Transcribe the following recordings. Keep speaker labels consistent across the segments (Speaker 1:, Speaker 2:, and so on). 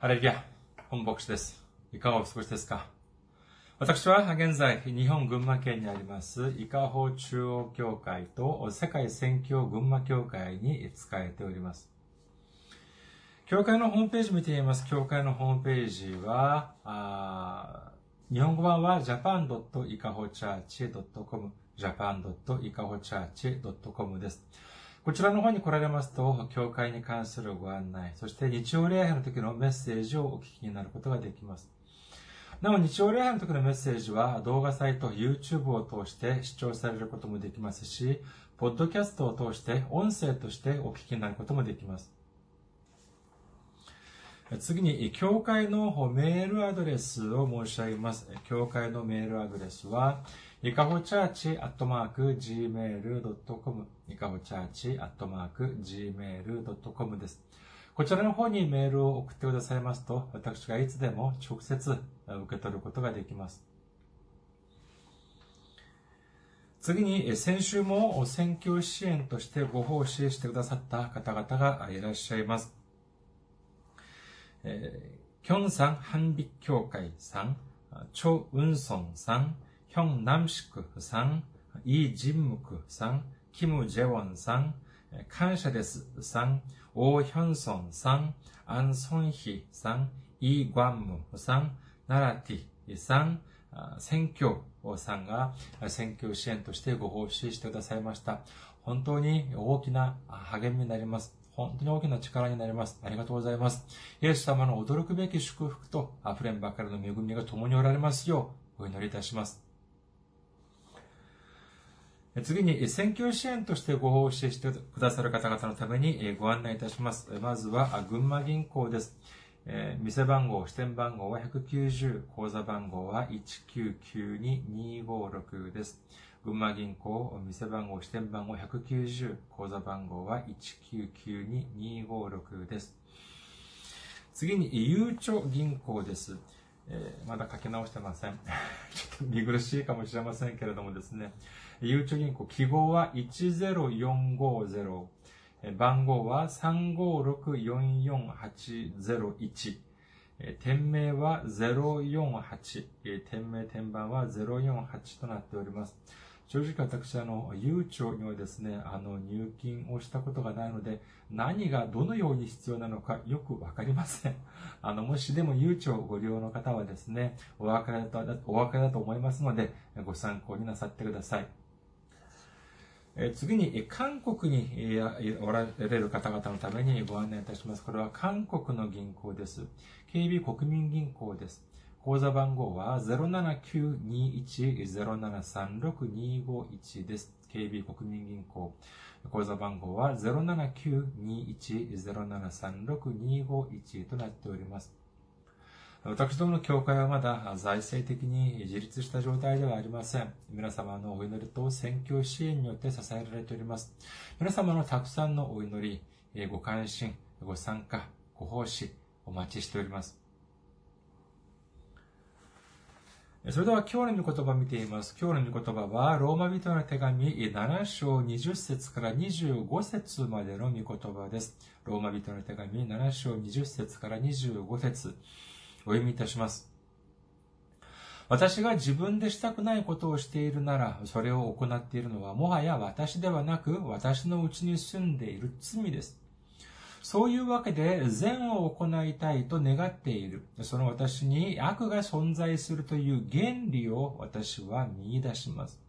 Speaker 1: ハレルヤ、本牧師です。いかがお過ごしですか？私は現在、日本群馬県にあります、伊香保中央教会と世界宣教群馬教会に仕えております。教会のホームページ見てみます。教会のホームページは、日本語版は japan.ikahochurch.com japan.ikahochurch.com です。こちらの方に来られますと、教会に関するご案内、そして日曜礼拝の時のメッセージをお聞きになることができます。なお、日曜礼拝の時のメッセージは動画サイト、YouTube を通して視聴されることもできますし、ポッドキャストを通して音声としてお聞きになることもできます。次に、教会のメールアドレスを申し上げます。教会のメールアドレスは、いかほチャーチアットマーク gmail.com いかほチャーチアットマーク gmail.com です。こちらの方にメールを送ってくださいますと、私がいつでも直接受け取ることができます。次に、先週も選挙支援としてご奉仕してくださった方々がいらっしゃいます。えー、キョンサン反美協会さん、チョ・ウンソンさん、ヒョン・ナムシクさん、イ・ジンムクさん、キム・ジェウォンさん、感謝ですさん、オー・ヒョンソンさん、アン・ソンヒさん、イ・グワンムさん、ナラティさん、選挙さんが選挙支援としてご奉仕してくださいました。本当に大きな励みになります。本当に大きな力になります。ありがとうございます。イエス様の驚くべき祝福と溢れんばかりの恵みが共におられますようお祈りいたします。次に、選挙支援としてご奉仕してくださる方々のためにご案内いたします。まずは、群馬銀行です。店番号、支店番号は190、口座番号は1992256です。群馬銀行、店番号、支店番号190、口座番号は1992256です。次に、ゆうちょ銀行です。えー、まだ書き直してません。ちょっと見苦しいかもしれませんけれどもですね。ゆうちょ銀行、記号は10450、番号は356-44801、店名は048、店名店番は048となっております。正直私、あの、ゆうちょにはですね、あの、入金をしたことがないので、何がどのように必要なのかよくわかりません。あの、もしでもゆうちょをご利用の方はですね、お分かりだと、お分かりだと思いますので、ご参考になさってください。え次に、韓国におられる方々のためにご案内いたします。これは韓国の銀行です。KB 国民銀行です。口座番号は07921-0736-251です。KB 国民銀行。口座番号は07921-0736-251となっております。私どもの教会はまだ財政的に自立した状態ではありません。皆様のお祈りと宣教支援によって支えられております。皆様のたくさんのお祈り、ご関心、ご参加、ご奉仕、お待ちしております。それでは今日の御言葉を見ています。今日の御言葉は、ローマ人の手紙7章20節から25節までの御言葉です。ローマ人の手紙7章20節から25節お読みいたします。私が自分でしたくないことをしているなら、それを行っているのは、もはや私ではなく、私のうちに住んでいる罪です。そういうわけで善を行いたいと願っている。その私に悪が存在するという原理を私は見出します。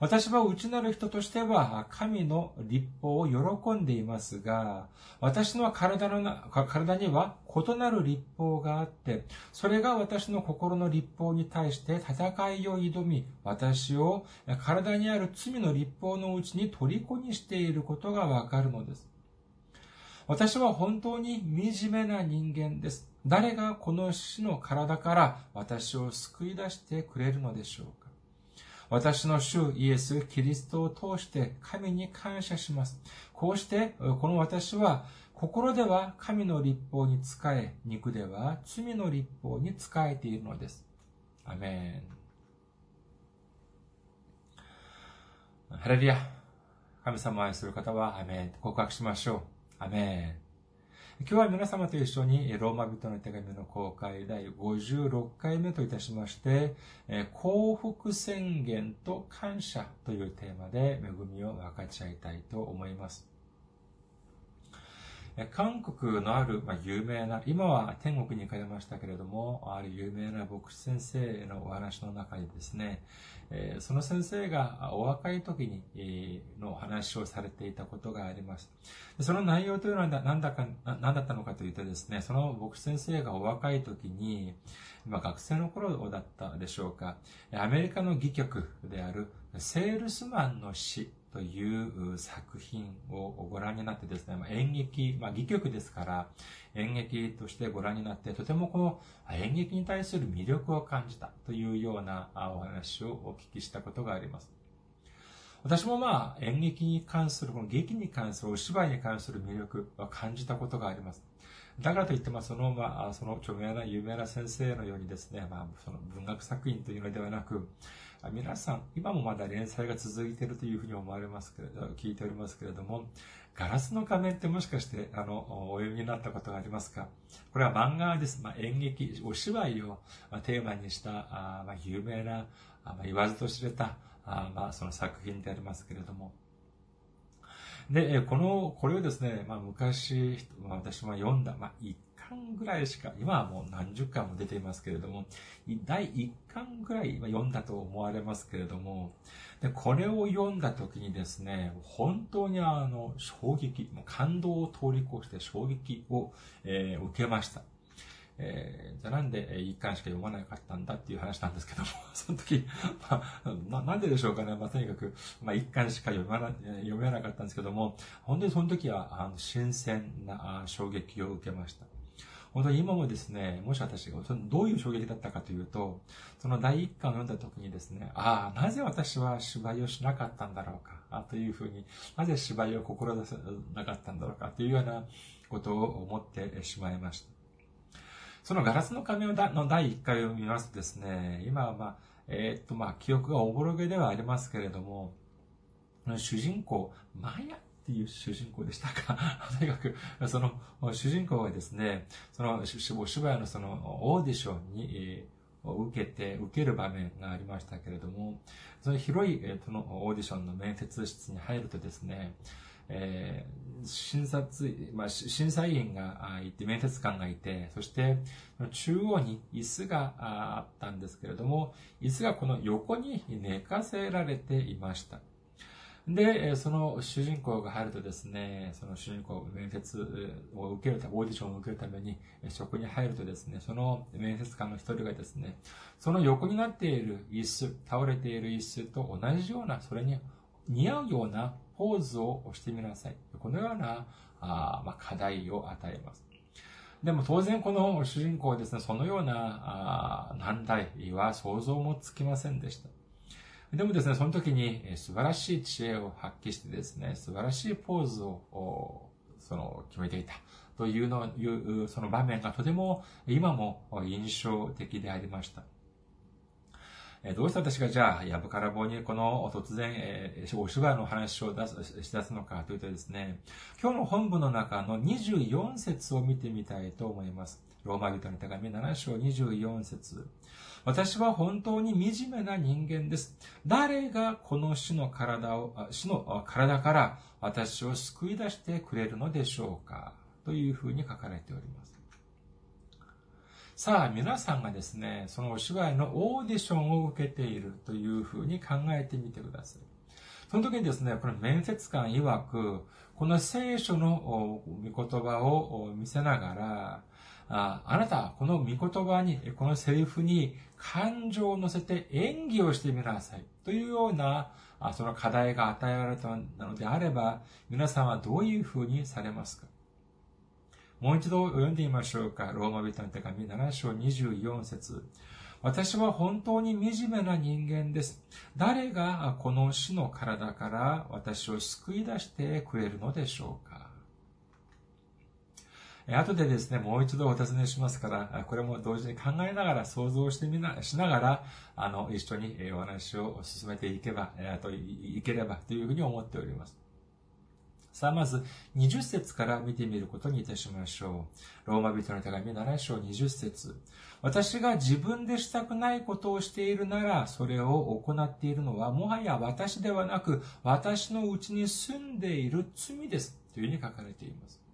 Speaker 1: 私は内なる人としては神の立法を喜んでいますが、私の体の体には異なる立法があって、それが私の心の立法に対して戦いを挑み、私を体にある罪の立法のうちに虜にしていることがわかるのです。私は本当に惨めな人間です。誰がこの死の体から私を救い出してくれるのでしょう私の主イエス・キリストを通して神に感謝します。こうして、この私は心では神の立法に仕え、肉では罪の立法に仕えているのです。アメン。ハレルヤ。神様を愛する方は、アメン。告白しましょう。アメン。今日は皆様と一緒にローマ人の手紙の公開第56回目といたしまして、幸福宣言と感謝というテーマで恵みを分かち合いたいと思います。韓国のある、まあ、有名な、今は天国に行かれましたけれども、ある有名な牧師先生のお話の中にですね、えその先生がお若い時に、えの話をされていたことがあります。その内容というのは何だか、何だったのかというとですね、その牧師先生がお若い時に、まあ、学生の頃だったでしょうか、アメリカの戯曲であるセールスマンの死という作品をご覧になってですね、まあ、演劇、まあ、戯曲ですから、演劇としてご覧になって、とてもこの演劇に対する魅力を感じたというようなお話をお聞きしたことがあります。私もまあ演劇に関する、この劇に関する、お芝居に関する魅力を感じたことがあります。だからといって、まあ、その、まあ、その著名な有名な先生のようにですね、まあ、その文学作品というのではなく、皆さん、今もまだ連載が続いているというふうに思われますけれど、聞いておりますけれども、ガラスの仮面ってもしかして、あの、お読みになったことがありますか？これは漫画です。まあ、演劇、お芝居をテーマにした、あまあ、有名な、あまあ、言わずと知れた、あまあ、その作品でありますけれども、で、この、これをですね、まあ昔、私も読んだ、まあ一巻ぐらいしか、今はもう何十巻も出ていますけれども、第一巻ぐらい読んだと思われますけれども、で、これを読んだ時にですね、本当にあの、衝撃、感動を通り越して衝撃を、えー、受けました。えー、じゃあなんで一巻しか読まなかったんだっていう話なんですけども、その時、まあ、なんででしょうかね。まあ、とにかく、まあ、一巻しか読まな、読めなかったんですけども、本当にその時は、あの、新鮮な衝撃を受けました。本当に今もですね、もし私がどういう衝撃だったかというと、その第一巻を読んだ時にですね、ああ、なぜ私は芝居をしなかったんだろうか、あというふうに、なぜ芝居を志せなかったんだろうかというようなことを思ってしまいました。そのガラスの仮面の第1回を見ますとですね、今はまあ、えー、っとまあ、記憶がおぼろげではありますけれども、主人公、マヤっていう主人公でしたか？とにかく、その主人公がですね、そのお芝居のそのオーディションに、えー、受けて、受ける場面がありましたけれども、その広い、えー、そのオーディションの面接室に入るとですね、え診察、まあ、審査員がいて、面接官がいて、そして、中央に椅子があったんですけれども、椅子がこの横に寝かせられていました。で、その主人公が入るとですね、その主人公、面接を受けるため、オーディションを受けるために、そこに入るとですね、その面接官の一人がですね、その横になっている椅子、倒れている椅子と同じような、それに似合うようなポーズをしてみなさい。このようなあ、ま、課題を与えます。でも当然この主人公はですね、そのようなあ難題は想像もつきませんでした。でもですね、その時に素晴らしい知恵を発揮してですね、素晴らしいポーズをその決めていたというのいうその場面がとても今も印象的でありました。どうして私がじゃあ、やぶから棒にこの突然、えー、お芝居の話を出す、し出すのかというとですね、今日の本部の中の24節を見てみたいと思います。ローマ人の手紙7章24節私は本当に惨めな人間です。誰がこの死の体を、死の体から私を救い出してくれるのでしょうか？というふうに書かれております。さあ、皆さんがですね、そのお芝居のオーディションを受けているというふうに考えてみてください。その時にですね、この面接官曰く、この聖書の御言葉を見せながら、ああなた、この御言葉に、このセリフに感情を乗せて演技をしてみなさい。というような、その課題が与えられたのであれば、皆さんはどういうふうにされますか？もう一度読んでみましょうか。ローマ人の手紙7章24節私は本当に惨めな人間です。誰がこの死の体から私を救い出してくれるのでしょうか後でですね、もう一度お尋ねしますから、これも同時に考えながら、想像してみな、しながら、あの、一緒にお話を進めていけば、といければというふうに思っております。さあ、まず、20節から見てみることにいたしましょう。ローマ人の手紙7章20節私が自分でしたくないことをしているなら、それを行っているのは、もはや私ではなく、私のうちに住んでいる罪です。というふうに書かれています。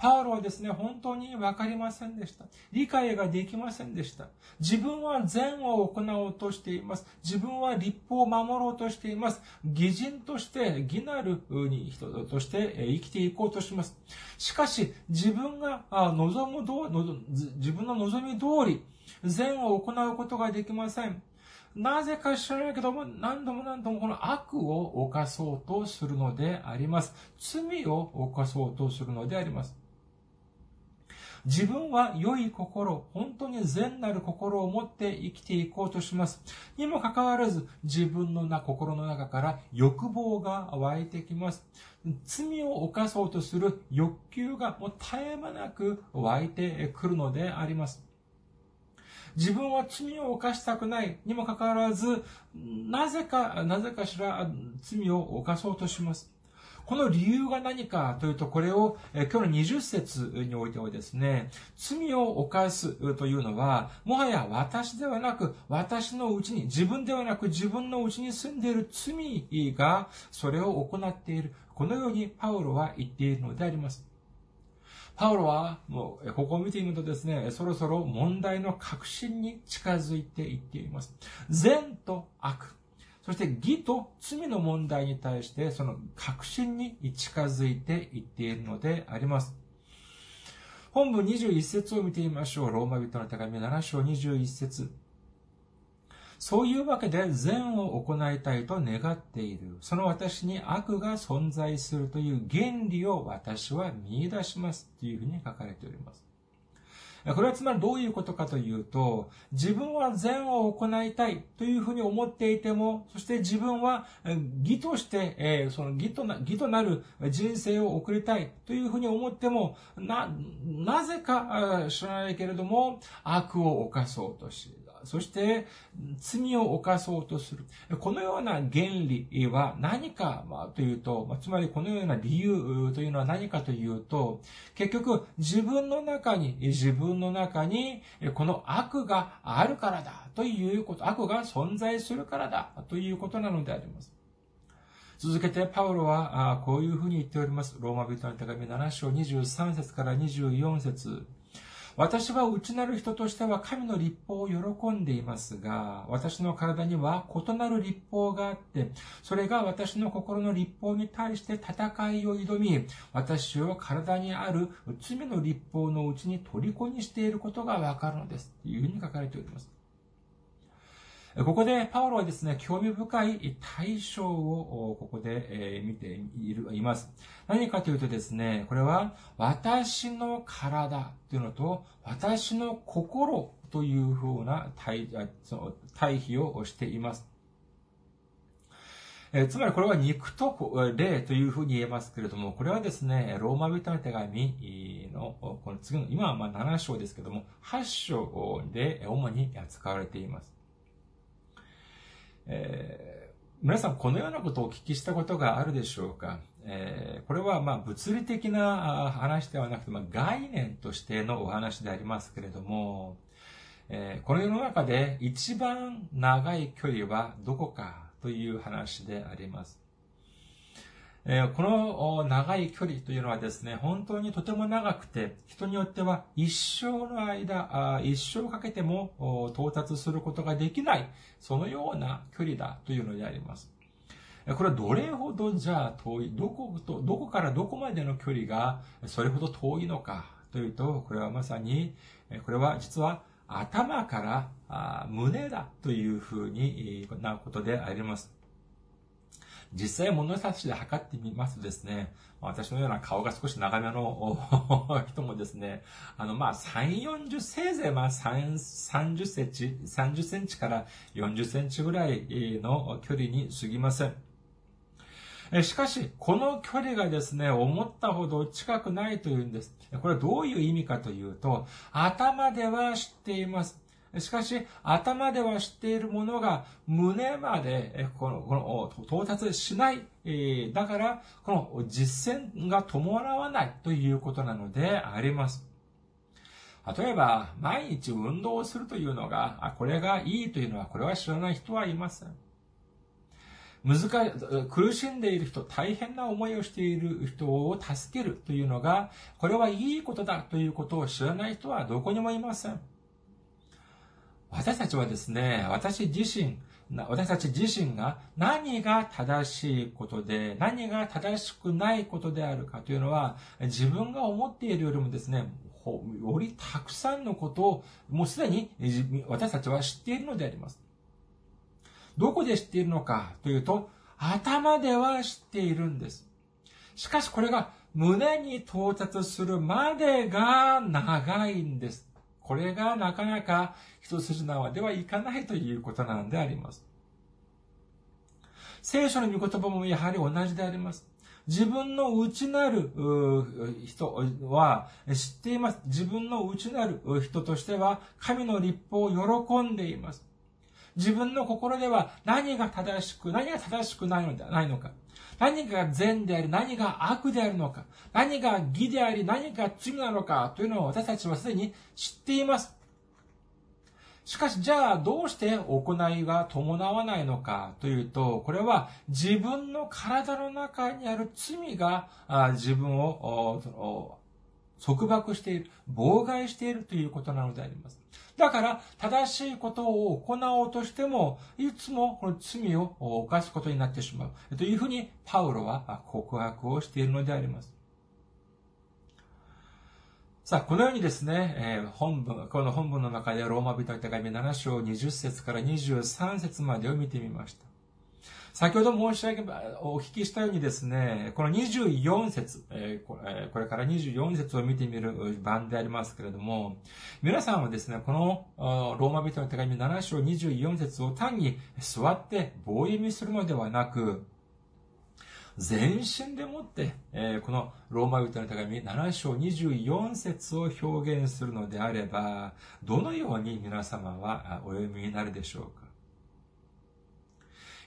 Speaker 1: パウロはですね、本当に分かりませんでした。理解ができませんでした。自分は善を行おうとしています。自分は立法を守ろうとしています。義人として、義なる人として生きていこうとします。しかし、自分が望むど自分の望み通り、善を行うことができません。なぜか知らないけども、何度も何度もこの悪を犯そうとするのであります。罪を犯そうとするのであります。自分は良い心、本当に善なる心を持って生きていこうとします。にもかかわらず、自分のな心の中から欲望が湧いてきます。罪を犯そうとする欲求がもう絶え間なく湧いてくるのであります。自分は罪を犯したくないにもかかわらず、なぜか、なぜかしら罪を犯そうとします。この理由が何かというと、これを、今日の20節においてはですね、罪を犯すというのは、もはや私ではなく、私のうちに、自分ではなく自分のうちに住んでいる罪が、それを行っている。このようにパウロは言っているのであります。パウロは、もう、ここを見てみるとですね、そろそろ問題の核心に近づいていっています。善と悪。そして義と罪の問題に対してその確信に近づいていっているのであります。本文21節を見てみましょう。ローマ人の手紙7章21節そういうわけで善を行いたいと願っている。その私に悪が存在するという原理を私は見出します。というふうに書かれております。これはつまりどういうことかというと、自分は善を行いたいというふうに思っていても、そして自分は義として、その義とな、義となる人生を送りたいというふうに思っても、な、なぜか知らないけれども、悪を犯そうとし、そして罪を犯そうとする。このような原理は何かというと、つまりこのような理由というのは何かというと、結局自分の中に、自分の中にこの悪があるからだということ、悪が存在するからだということなのであります。続けてパウロはこういうふうに言っております。ローマ人の手紙7章23節から24節私は内なる人としては神の立法を喜んでいますが、私の体には異なる立法があって、それが私の心の立法に対して戦いを挑み、私を体にある罪の立法のうちに虜にしていることがわかるのです。というふうに書かれております。ここでパウロはですね、興味深い対象をここで見ている、います。何かというとですね、これは私の体というのと私の心というふうな対対比をしています。えつまりこれは肉と霊というふうに言えますけれども、これはですね、ローマ人の手紙の、この次の、今はまあ7章ですけども、8章で主に扱われています。えー、皆さんこのようなことをお聞きしたことがあるでしょうか、えー、これはまあ物理的な話ではなくて、まあ、概念としてのお話でありますけれども、えー、この世の中で一番長い距離はどこかという話であります。この長い距離というのはですね、本当にとても長くて、人によっては一生の間、一生かけても到達することができない、そのような距離だというのであります。これはどれほどじゃあ遠い、どこと、どこからどこまでの距離がそれほど遠いのかというと、これはまさに、これは実は頭から胸だというふうになことであります。実際物差しで測ってみますとですね、私のような顔が少し長めの 人もですね、あの、まあ、3、40、せいぜいまあ、3、30センチ、30センチから40センチぐらいの距離に過ぎません。しかし、この距離がですね、思ったほど近くないというんです。これはどういう意味かというと、頭では知っています。しかし、頭では知っているものが胸までこのこの到達しない。だから、この実践が伴わないということなのであります。例えば、毎日運動をするというのが、これがいいというのは、これは知らない人はいません。難苦しんでいる人、大変な思いをしている人を助けるというのが、これはいいことだということを知らない人はどこにもいません。私たちはですね、私自身、私たち自身が何が正しいことで、何が正しくないことであるかというのは、自分が思っているよりもですね、よりたくさんのことを、もうすでに私たちは知っているのであります。どこで知っているのかというと、頭では知っているんです。しかしこれが胸に到達するまでが長いんです。これがなかなか一筋縄ではいかないということなんであります。聖書の御言葉もやはり同じであります。自分の内なる人は知っています。自分の内なる人としては神の立法を喜んでいます。自分の心では何が正しく、何が正しくないのではないのか。何が善であり、何が悪であるのか。何が義であり、何が罪なのか。というのを私たちはすでに知っています。しかし、じゃあ、どうして行いが伴わないのかというと、これは自分の体の中にある罪が自分を束縛している、妨害しているということなのであります。だから、正しいことを行おうとしても、いつもこの罪を犯すことになってしまう。というふうに、パウロは告白をしているのであります。さあ、このようにですね、えー、本文、この本文の中でローマ人の手紙7章20節から23節までを見てみました。先ほど申し上げ、お聞きしたようにですね、この24節、えこれから24節を見てみる番でありますけれども、皆さんはですね、このローマ人の手紙7章24節を単に座って棒読みするのではなく、全身でもって、えこのローマ人の手紙7章24節を表現するのであれば、どのように皆様はお読みになるでしょうか？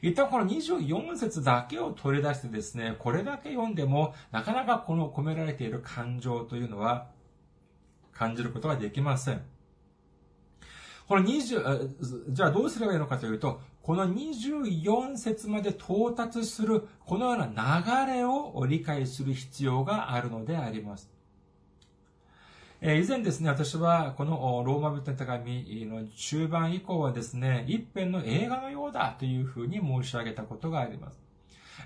Speaker 1: 一旦この24節だけを取り出してですね、これだけ読んでも、なかなかこの込められている感情というのは、感じることができません。この20、じゃあどうすればいいのかというと、この24節まで到達する、このような流れを理解する必要があるのであります。え以前ですね、私はこのローマ人の手紙の中盤以降はですね、一編の映画のようだというふうに申し上げたことがあります。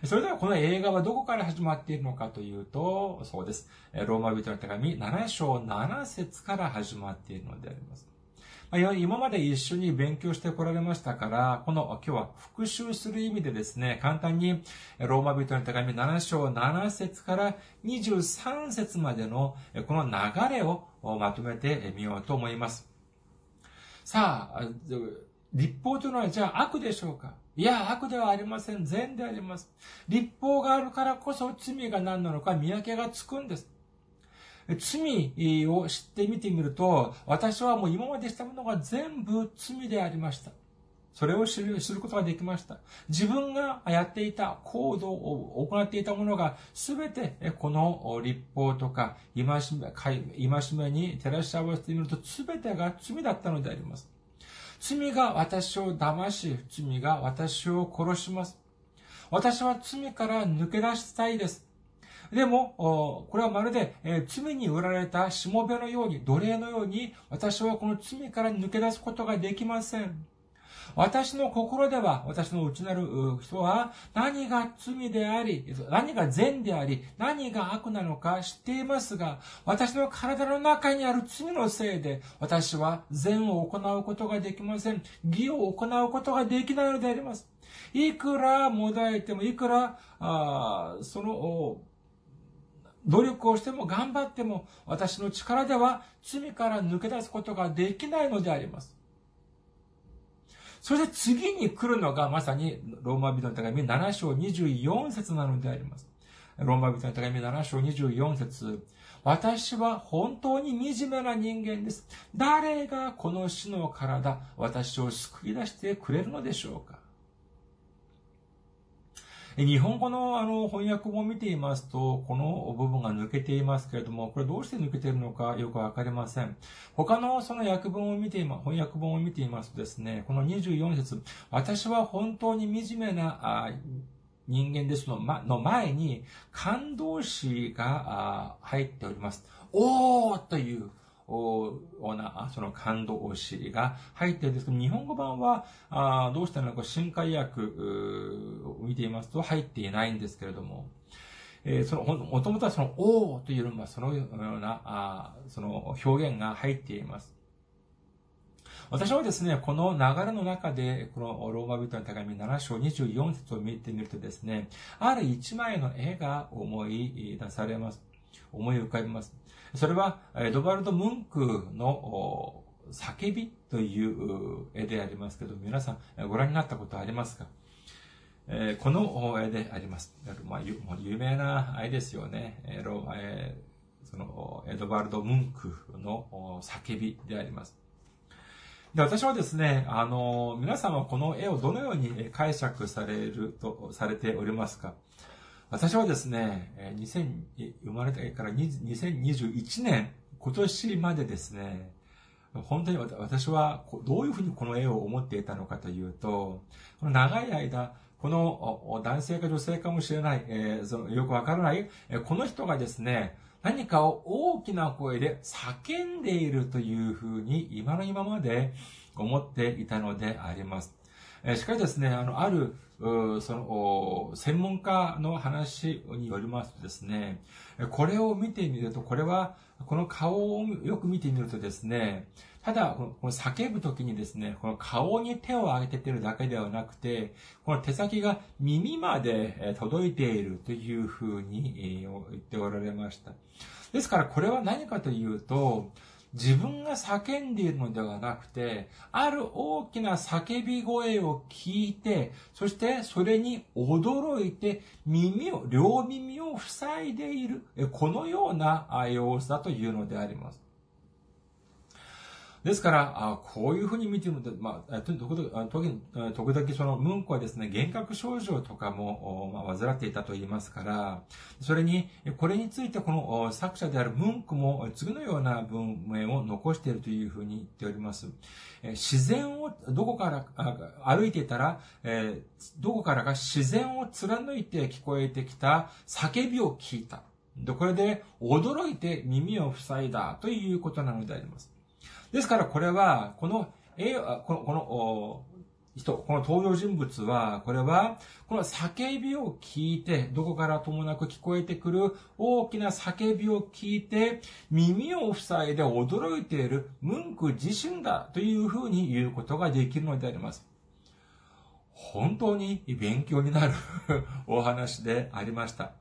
Speaker 1: それではこの映画はどこから始まっているのかというと、そうです。ローマ人の手紙7章7節から始まっているのであります。今まで一緒に勉強してこられましたから、この今日は復習する意味でですね、簡単にローマ人の手紙7章7節から23節までのこの流れをまとめてみようと思います。さあ、立法というのはじゃあ悪でしょうか？いや、悪ではありません。善であります。立法があるからこそ罪が何なのか見分けがつくんです。罪を知ってみてみると、私はもう今までしたものが全部罪でありました。それを知る知ることができました。自分がやっていた行動を行っていたものが全てこの立法とか戒め戒めに照らし合わせてみると全てが罪だったのであります。罪が私を騙し、罪が私を殺します。私は罪から抜け出したいです。でも、これはまるで、罪に売られたしもべのように、奴隷のように、私はこの罪から抜け出すことができません。私の心では、私の内なる人は、何が罪であり、何が善であり、何が悪なのか知っていますが、私の体の中にある罪のせいで、私は善を行うことができません。義を行うことができないのであります。いくらもだえても、いくら、あその、努力をしても頑張っても私の力では罪から抜け出すことができないのであります。そして次に来るのがまさにローマ人の手紙7章24節なのであります。ローマ人の手紙7章24節私は本当に惨めな人間です。誰がこの死の体、私を救い出してくれるのでしょうか？日本語のあの翻訳本を見ていますと、この部分が抜けていますけれども、これどうして抜けているのかよくわかりません。他のその訳文を見ていま、翻訳本を見ていますとですね、この24節、私は本当に惨めな人間ですのまの前に感動詞が入っております。おーというな、その感動詞が入っているんですけど、日本語版は、あどうしたのか、新海訳を見ていますと入っていないんですけれども、えー、その、もともとはその、おーというのはそのような、あその表現が入っています。私はですね、この流れの中で、このローマ人の手紙7章24節を見てみるとですね、ある一枚の絵が思い出されます。思い浮かびます。それは、エドバルド・ムンクの叫びという絵でありますけど、皆さんご覧になったことありますか？えこの絵であります。まあ、有名な絵ですよね。えそのエドバルド・ムンクの叫びであります。で私はですね、あの、皆さんはこの絵をどのように解釈されると、されておりますか？私はですね、2000、生まれてから2021年、今年までですね、本当に私はどういうふうにこの絵を思っていたのかというと、この長い間、この男性か女性かもしれない、えー、そのよくわからない、この人がですね、何かを大きな声で叫んでいるというふうに今の今まで思っていたのであります。しかしですね、あの、ある、その、専門家の話によりますとですね、これを見てみると、これは、この顔をよく見てみるとですね、ただ、この叫ぶときにですね、この顔に手を上げててるだけではなくて、この手先が耳まで届いているというふうに言っておられました。ですから、これは何かというと、自分が叫んでいるのではなくて、ある大きな叫び声を聞いて、そしてそれに驚いて耳を、両耳を塞いでいる、このような様子だというのであります。ですから、あこういうふうに見てみると、まあ、時々、時々その、ムンコはですね、幻覚症状とかも、まあ、患っていたと言いますから、それに、これについてこの作者であるムンクも次のような文明を残しているというふうに言っております。自然を、どこから歩いていたら、えどこからか自然を貫いて聞こえてきた叫びを聞いた。で、これで驚いて耳を塞いだということなのであります。ですからこれは、この、えこの、この、人、この登場人物は、これは、この叫びを聞いて、どこからともなく聞こえてくる大きな叫びを聞いて、耳を塞いで驚いているムンク自身だというふうに言うことができるのであります。本当に勉強になる お話でありました。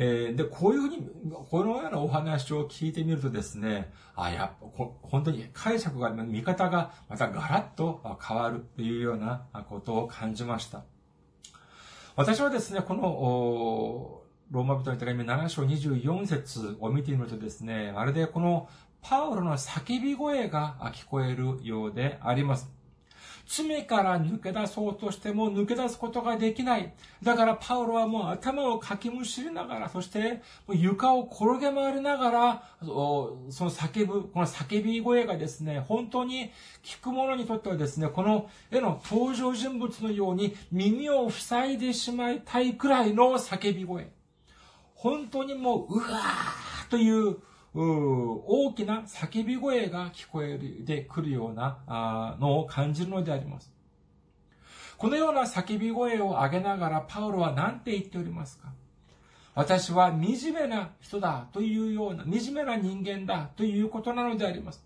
Speaker 1: えー、で、こういうふうに、このようなお話を聞いてみるとですね、あ、やっぱ、本当に解釈が、見方がまたガラッと変わるというようなことを感じました。私はですね、この、ローマ人の手紙7章24節を見てみるとですね、まるでこのパウロの叫び声が聞こえるようであります。罪から抜け出そうとしても抜け出すことができない。だからパウロはもう頭をかきむしりながら、そして床を転げ回りながら、その叫ぶ、この叫び声がですね、本当に聞く者にとってはですね、この絵の登場人物のように耳を塞いでしまいたいくらいの叫び声。本当にもう、うわーという大きな叫び声が聞こえてくるようなあのを感じるのであります。このような叫び声を上げながらパウロは何て言っておりますか？私は惨めな人だというような、惨めな人間だということなのであります。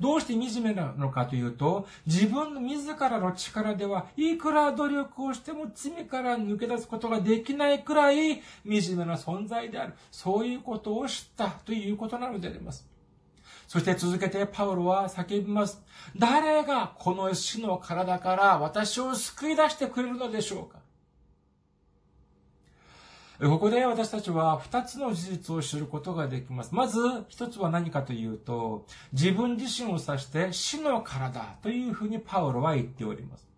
Speaker 1: どうして惨めなのかというと、自分の自らの力では、いくら努力をしても罪から抜け出すことができないくらい、惨めな存在である。そういうことを知ったということなのであります。そして続けてパウロは叫びます。誰がこの死の体から私を救い出してくれるのでしょうか？ここで私たちは二つの事実を知ることができます。まず、一つは何かというと、自分自身を指して死の体というふうにパウロは言っております。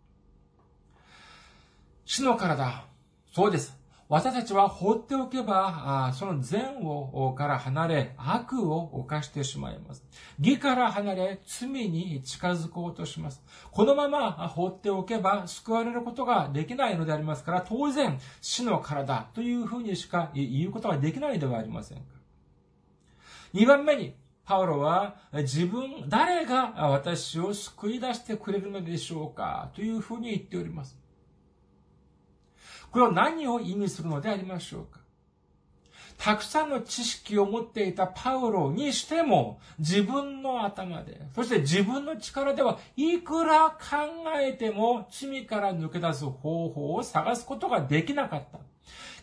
Speaker 1: 死の体。そうです。私たちは放っておけば、その善をから離れ、悪を犯してしまいます。義から離れ、罪に近づこうとします。このまま放っておけば、救われることができないのでありますから、当然、死の体というふうにしか言うことができないではありませんか。二番目に、パウロは自分、誰が私を救い出してくれるのでしょうかというふうに言っております。これは何を意味するのでありましょうか？たくさんの知識を持っていたパウロにしても、自分の頭で、そして自分の力ではいくら考えても罪から抜け出す方法を探すことができなかった。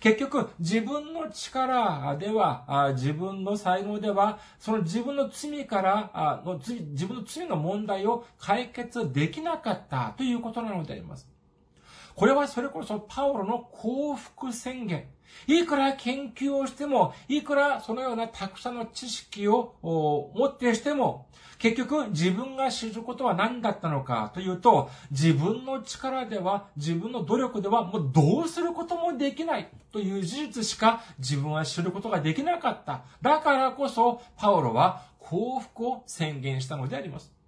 Speaker 1: 結局、自分の力では、自分の才能では、その自分の罪からの、自分の罪の問題を解決できなかったということなのであります。これはそれこそパウロの幸福宣言。いくら研究をしても、いくらそのようなたくさんの知識を持ってしても、結局自分が知ることは何だったのかというと、自分の力では、自分の努力ではもうどうすることもできないという事実しか自分は知ることができなかった。だからこそ、パウロは幸福を宣言したのであります。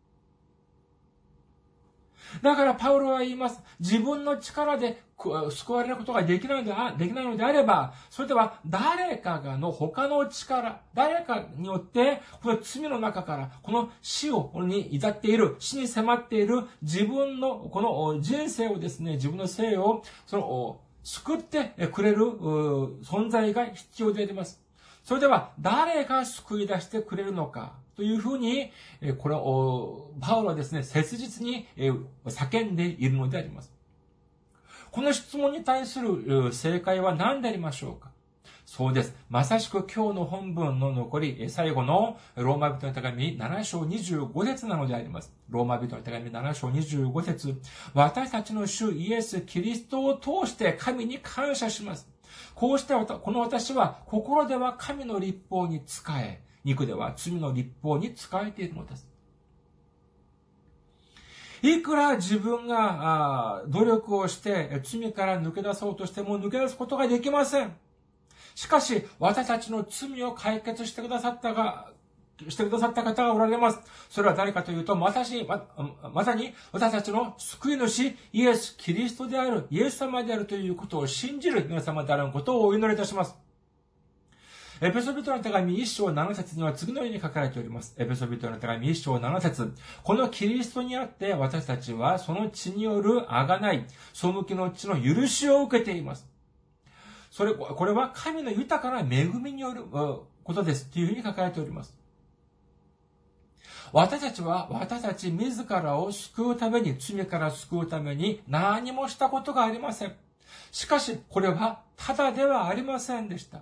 Speaker 1: だからパウロは言います。自分の力で救われることができないのでできないのであれば、それでは誰かがの他の力、誰かによって、この罪の中から、この死を、に至っている、死に迫っている自分の、この人生をですね、自分の生を、その、救ってくれる存在が必要であります。それでは、誰が救い出してくれるのか。というふうに、これを、パウロはですね、切実に叫んでいるのであります。この質問に対する正解は何でありましょうか？そうです。まさしく今日の本文の残り、最後のローマ人の手紙7章25節なのであります。ローマ人の手紙7章25節私たちの主イエス・キリストを通して神に感謝します。こうしてこの私は心では神の立法に仕え、肉では罪の立法に仕えているのです。いくら自分が努力をして罪から抜け出そうとしても抜け出すことができません。しかし、私たちの罪を解決してくださったが、してくださった方がおられます。それは誰かというと、まさし、ま、まさに私たちの救い主、イエス・キリストである、イエス様であるということを信じる皆様であることをお祈りいたします。エペソビトの手紙1章7節には次のように書かれております。エペソビトの手紙1章7節このキリストにあって私たちはその血による贖い、背きの血の許しを受けています。それ、これは神の豊かな恵みによることです。というふうに書かれております。私たちは私たち自らを救うために、罪から救うために何もしたことがありません。しかし、これはただではありませんでした。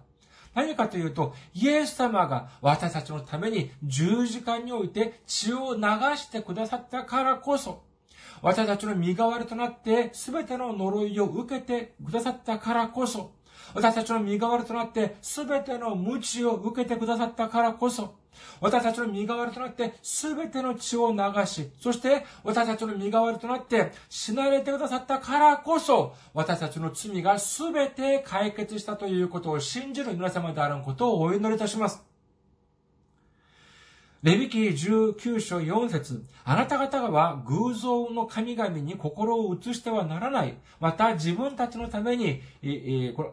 Speaker 1: 何かというと、イエス様が私たちのために十字架において血を流してくださったからこそ、私たちの身代わりとなって全ての呪いを受けてくださったからこそ、私たちの身代わりとなって全ての無知を受けてくださったからこそ、私たちの身代わりとなって全ての血を流し、そして私たちの身代わりとなって死なれてくださったからこそ、私たちの罪が全て解決したということを信じる皆様であることをお祈りいたします。レビキ19章4節あなた方は偶像の神々に心を移してはならない。また自分たちのために、えー、これ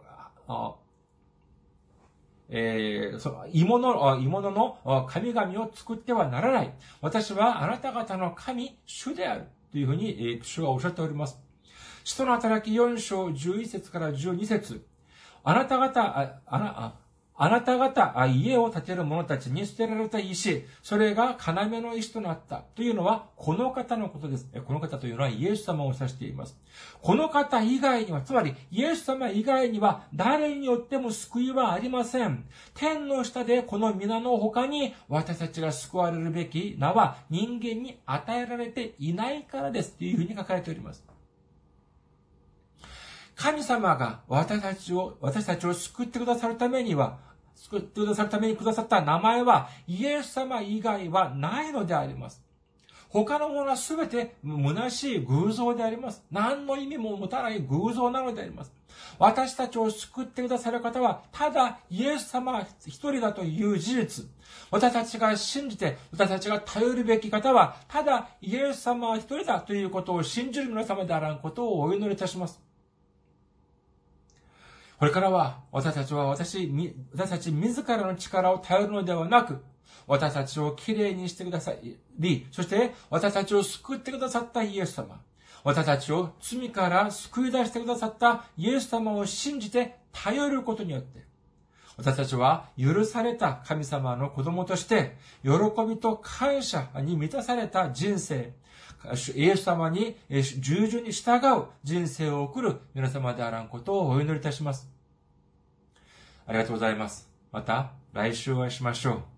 Speaker 1: えー、その、鋳物、鋳物の神々を作ってはならない。私はあなた方の神、主である。というふうに、えー、主はおっしゃっております。使徒の働き4章11節から12節あなた方、あ、あな、ああなた方、家を建てる者たちに捨てられた石、それが要の石となった。というのは、この方のことです。この方というのはイエス様を指しています。この方以外には、つまり、イエス様以外には、誰によっても救いはありません。天の下でこの皆の他に、私たちが救われるべき名は人間に与えられていないからです。というふうに書かれております。神様が私たちを、私たちを救ってくださるためには、救ってくださるためにくださった名前は、イエス様以外はないのであります。他のものはすべて虚しい偶像であります。何の意味も持たない偶像なのであります。私たちを救ってくださる方は、ただイエス様一人だという事実。私たちが信じて、私たちが頼るべき方は、ただイエス様は一人だということを信じる皆様であらんことをお祈りいたします。これからは、私たちは私、私たち自らの力を頼るのではなく、私たちをきれいにしてくださり、そして私たちを救ってくださったイエス様。私たちを罪から救い出してくださったイエス様を信じて頼ることによって、私たちは許された神様の子供として、喜びと感謝に満たされた人生、イエス様に従順に従う人生を送る皆様であらんことをお祈りいたします。ありがとうございます。また来週お会いしましょう。